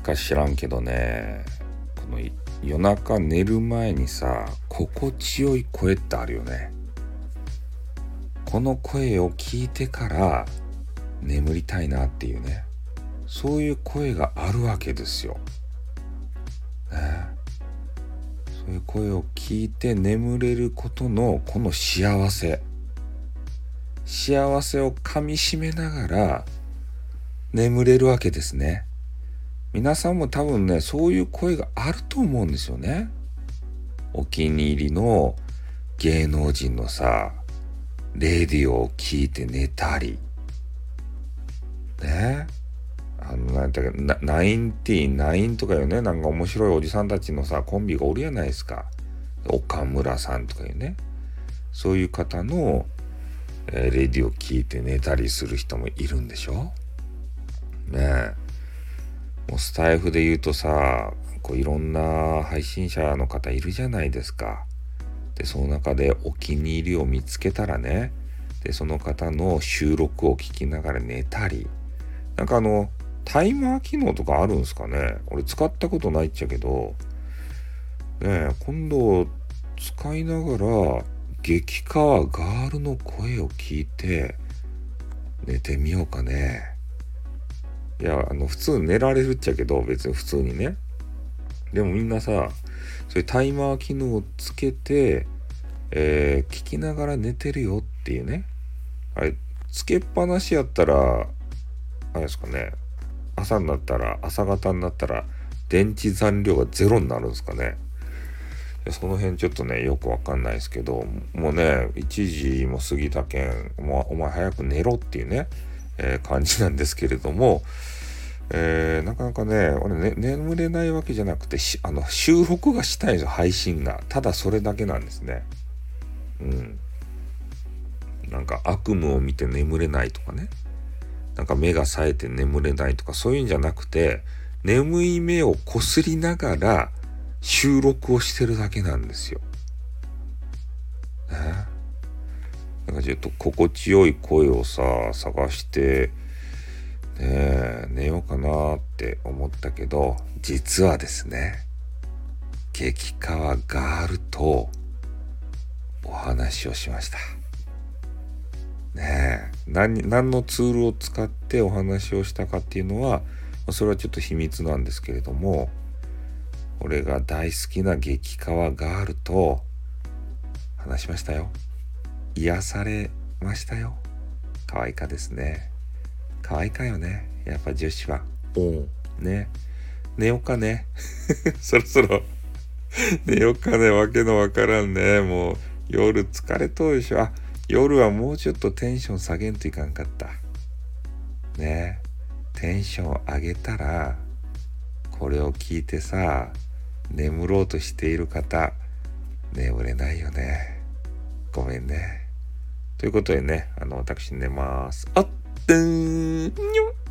か知らんけどね。この夜中寝る前にさ心地よい声ってあるよね。この声を聞いてから眠りたいなっていうね。そういう声があるわけですよ。ね、そういう声を聞いて眠れることのこの幸せ。幸せをかみしめながら眠れるわけですね。皆さんも多分ねそういう声があると思うんですよね。お気に入りの芸能人のさレディオを聞いて寝たり。ね。あのなんだっけナインティナインとかいうねなんか面白いおじさんたちのさコンビがおるやないですか。岡村さんとかいうね。そういう方の、えー、レディオ聞いて寝たりする人もいるんでしょ。ね。えもうスタイフで言うとさこういろんな配信者の方いるじゃないですか。でその中でお気に入りを見つけたらねでその方の収録を聞きながら寝たりなんかあのタイマー機能とかあるんすかね？俺使ったことないっちゃけどね今度使いながら激川ガールの声を聞いて寝てみようかねいやあの普通寝られるっちゃけど別に普通にね。でもみんなさそういうタイマー機能をつけて、えー、聞きながら寝てるよっていうね。あれつけっぱなしやったらあれですかね。朝になったら朝方になったら電池残量がゼロになるんですかね。その辺ちょっとねよくわかんないですけどもうね1時も過ぎたけんお前早く寝ろっていうね、え、感じなんですけれどもえー、なかなかね、俺ね、眠れないわけじゃなくて、あの、収録がしたいんですよ、配信が。ただそれだけなんですね。うん。なんか悪夢を見て眠れないとかね。なんか目が冴えて眠れないとか、そういうんじゃなくて、眠い目をこすりながら収録をしてるだけなんですよ。ね。なんかちょっと心地よい声をさ、探して、ね寝ようかなって思ったけど実はですね激川ガールとお話をしました。ねえ何何のツールを使ってお話をしたかっていうのはそれはちょっと秘密なんですけれども俺が大好きな激川ガールと話しましたよ。癒されましたよ可愛いかですね可愛いかよね。やっぱ女子は。おん。ね。寝ようかね。そろそろ寝ようかね。わけのわからんね。もう夜疲れとるでしょ。あ、夜はもうちょっとテンション下げんといかんかった。ねテンション上げたら、これを聞いてさ、眠ろうとしている方、眠れないよね。ごめんね。ということでね、あの、私寝ます。あってーん、にょん